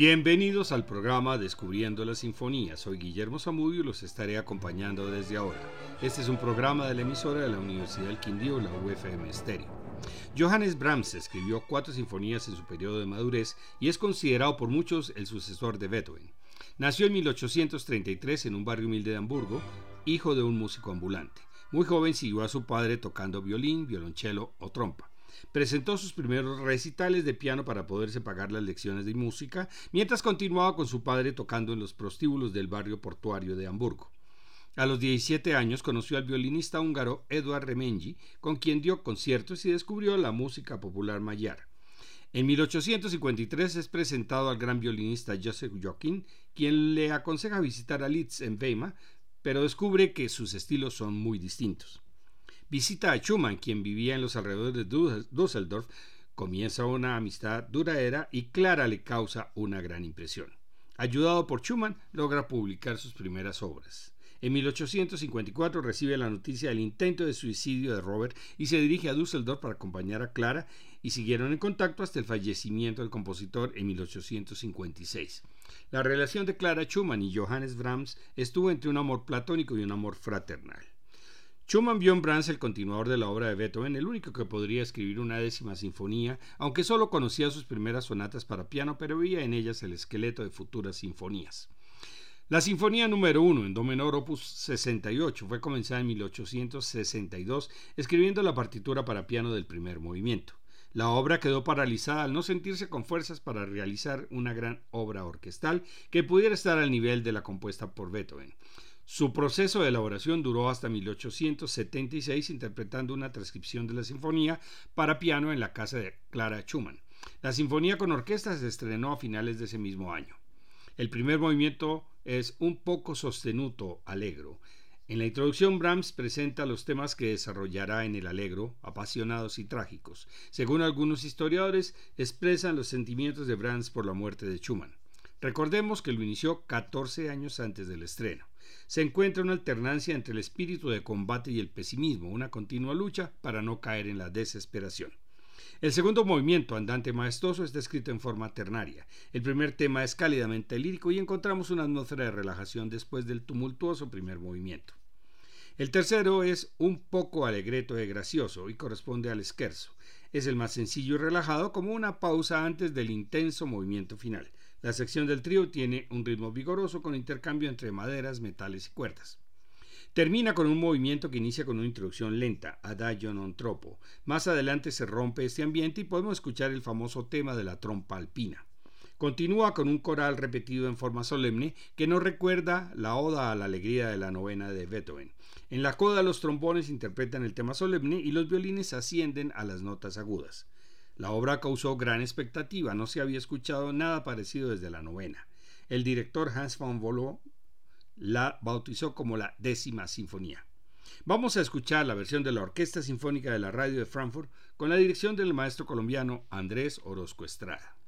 Bienvenidos al programa Descubriendo la Sinfonía. Soy Guillermo Zamudio y los estaré acompañando desde ahora. Este es un programa de la emisora de la Universidad del Quindío, la UFM Estéreo. Johannes Brahms escribió cuatro sinfonías en su periodo de madurez y es considerado por muchos el sucesor de Beethoven. Nació en 1833 en un barrio humilde de Hamburgo, hijo de un músico ambulante. Muy joven siguió a su padre tocando violín, violonchelo o trompa. Presentó sus primeros recitales de piano para poderse pagar las lecciones de música, mientras continuaba con su padre tocando en los prostíbulos del barrio portuario de Hamburgo. A los 17 años conoció al violinista húngaro Eduard Remengi, con quien dio conciertos y descubrió la música popular mayar. En 1853 es presentado al gran violinista Joseph Joachim, quien le aconseja visitar a Litz en Weimar, pero descubre que sus estilos son muy distintos. Visita a Schumann, quien vivía en los alrededores de Düsseldorf, comienza una amistad duradera y Clara le causa una gran impresión. Ayudado por Schumann, logra publicar sus primeras obras. En 1854 recibe la noticia del intento de suicidio de Robert y se dirige a Düsseldorf para acompañar a Clara y siguieron en contacto hasta el fallecimiento del compositor en 1856. La relación de Clara Schumann y Johannes Brahms estuvo entre un amor platónico y un amor fraternal. Schumann vio en Brahms el continuador de la obra de Beethoven, el único que podría escribir una décima sinfonía, aunque solo conocía sus primeras sonatas para piano, pero veía en ellas el esqueleto de futuras sinfonías. La Sinfonía número 1 en Do menor opus 68 fue comenzada en 1862 escribiendo la partitura para piano del primer movimiento. La obra quedó paralizada al no sentirse con fuerzas para realizar una gran obra orquestal que pudiera estar al nivel de la compuesta por Beethoven. Su proceso de elaboración duró hasta 1876 interpretando una transcripción de la sinfonía para piano en la casa de Clara Schumann. La sinfonía con orquesta se estrenó a finales de ese mismo año. El primer movimiento es un poco sostenuto, alegro. En la introducción Brahms presenta los temas que desarrollará en el Allegro, apasionados y trágicos. Según algunos historiadores, expresan los sentimientos de Brahms por la muerte de Schumann. Recordemos que lo inició 14 años antes del estreno se encuentra una alternancia entre el espíritu de combate y el pesimismo, una continua lucha para no caer en la desesperación. El segundo movimiento, andante maestoso, está escrito en forma ternaria. El primer tema es cálidamente lírico y encontramos una atmósfera de relajación después del tumultuoso primer movimiento. El tercero es un poco alegreto y gracioso y corresponde al esquerzo. Es el más sencillo y relajado como una pausa antes del intenso movimiento final. La sección del trío tiene un ritmo vigoroso con intercambio entre maderas, metales y cuerdas. Termina con un movimiento que inicia con una introducción lenta, adagio non troppo. Más adelante se rompe este ambiente y podemos escuchar el famoso tema de la trompa alpina. Continúa con un coral repetido en forma solemne que nos recuerda la oda a la alegría de la novena de Beethoven. En la coda los trombones interpretan el tema solemne y los violines ascienden a las notas agudas. La obra causó gran expectativa, no se había escuchado nada parecido desde la novena. El director Hans von Volo la bautizó como la décima sinfonía. Vamos a escuchar la versión de la Orquesta Sinfónica de la Radio de Frankfurt con la dirección del maestro colombiano Andrés Orozco Estrada.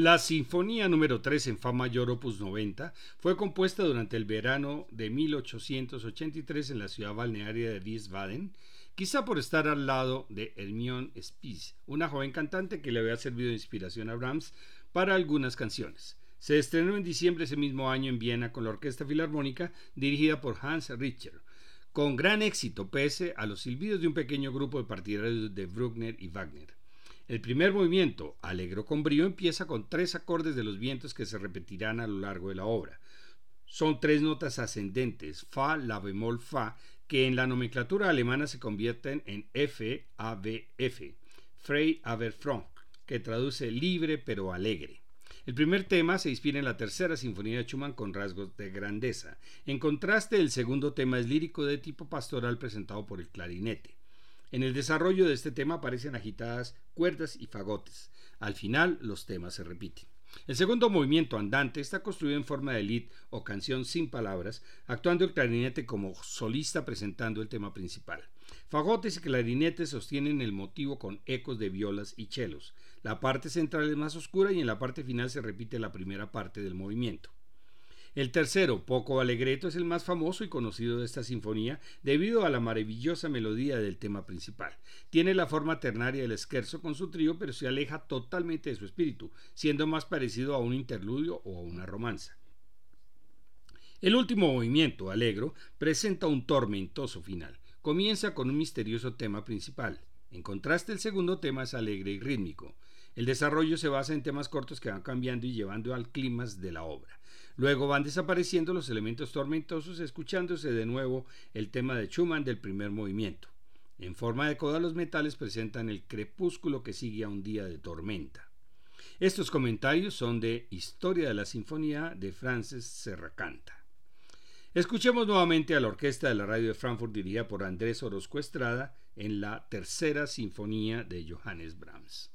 La Sinfonía número 3 en Fa mayor opus 90 fue compuesta durante el verano de 1883 en la ciudad balnearia de Wiesbaden, quizá por estar al lado de Hermione Spies, una joven cantante que le había servido de inspiración a Brahms para algunas canciones. Se estrenó en diciembre ese mismo año en Viena con la Orquesta Filarmónica dirigida por Hans Richter, con gran éxito pese a los silbidos de un pequeño grupo de partidarios de Bruckner y Wagner. El primer movimiento, Alegro con brío, empieza con tres acordes de los vientos que se repetirán a lo largo de la obra. Son tres notas ascendentes, Fa, La bemol, Fa, que en la nomenclatura alemana se convierten en F, A, B, F, Frei aber Frank, que traduce libre pero alegre. El primer tema se inspira en la tercera sinfonía de Schumann con rasgos de grandeza. En contraste, el segundo tema es lírico de tipo pastoral presentado por el clarinete. En el desarrollo de este tema aparecen agitadas cuerdas y fagotes. Al final los temas se repiten. El segundo movimiento andante está construido en forma de lead o canción sin palabras, actuando el clarinete como solista presentando el tema principal. Fagotes y clarinetes sostienen el motivo con ecos de violas y chelos. La parte central es más oscura y en la parte final se repite la primera parte del movimiento. El tercero, Poco Alegreto, es el más famoso y conocido de esta sinfonía debido a la maravillosa melodía del tema principal. Tiene la forma ternaria del scherzo con su trío, pero se aleja totalmente de su espíritu, siendo más parecido a un interludio o a una romanza. El último movimiento, Alegro, presenta un tormentoso final. Comienza con un misterioso tema principal. En contraste, el segundo tema es alegre y rítmico. El desarrollo se basa en temas cortos que van cambiando y llevando al clímax de la obra. Luego van desapareciendo los elementos tormentosos, escuchándose de nuevo el tema de Schumann del primer movimiento. En forma de coda los metales presentan el crepúsculo que sigue a un día de tormenta. Estos comentarios son de Historia de la Sinfonía de Frances Serracanta. Escuchemos nuevamente a la orquesta de la radio de Frankfurt dirigida por Andrés Orozco Estrada en la tercera sinfonía de Johannes Brahms.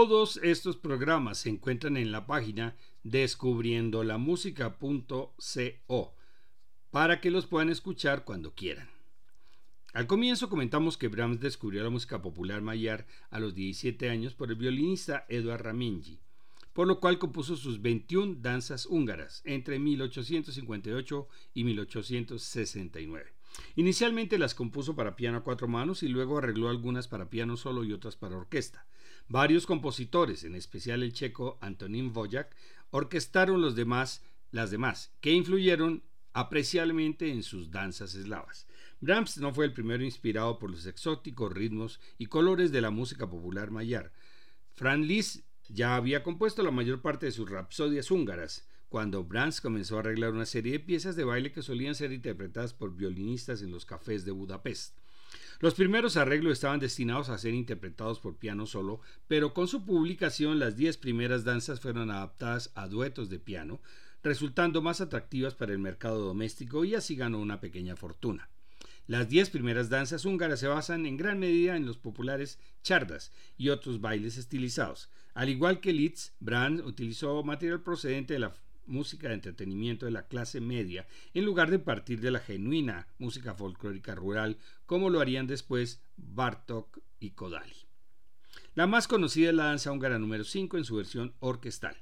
Todos estos programas se encuentran en la página descubriendolamusica.co para que los puedan escuchar cuando quieran. Al comienzo comentamos que Brahms descubrió la música popular mayar a los 17 años por el violinista Eduard Ramenji, por lo cual compuso sus 21 danzas húngaras entre 1858 y 1869. Inicialmente las compuso para piano a cuatro manos y luego arregló algunas para piano solo y otras para orquesta. Varios compositores, en especial el checo Antonín Vojak, orquestaron los demás, las demás, que influyeron apreciablemente en sus danzas eslavas. Brahms no fue el primero inspirado por los exóticos ritmos y colores de la música popular mayar. Franz Liszt ya había compuesto la mayor parte de sus rapsodias húngaras, cuando Brahms comenzó a arreglar una serie de piezas de baile que solían ser interpretadas por violinistas en los cafés de Budapest. Los primeros arreglos estaban destinados a ser interpretados por piano solo, pero con su publicación las diez primeras danzas fueron adaptadas a duetos de piano, resultando más atractivas para el mercado doméstico y así ganó una pequeña fortuna. Las diez primeras danzas húngaras se basan en gran medida en los populares chardas y otros bailes estilizados. Al igual que Litz, Brahms utilizó material procedente de la música de entretenimiento de la clase media, en lugar de partir de la genuina música folclórica rural, como lo harían después Bartok y Kodali. La más conocida es la danza húngara número 5 en su versión orquestal.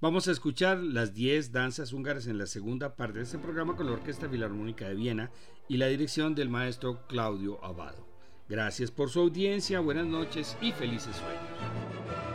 Vamos a escuchar las 10 danzas húngaras en la segunda parte de este programa con la Orquesta Filarmónica de Viena y la dirección del maestro Claudio Abado. Gracias por su audiencia, buenas noches y felices sueños.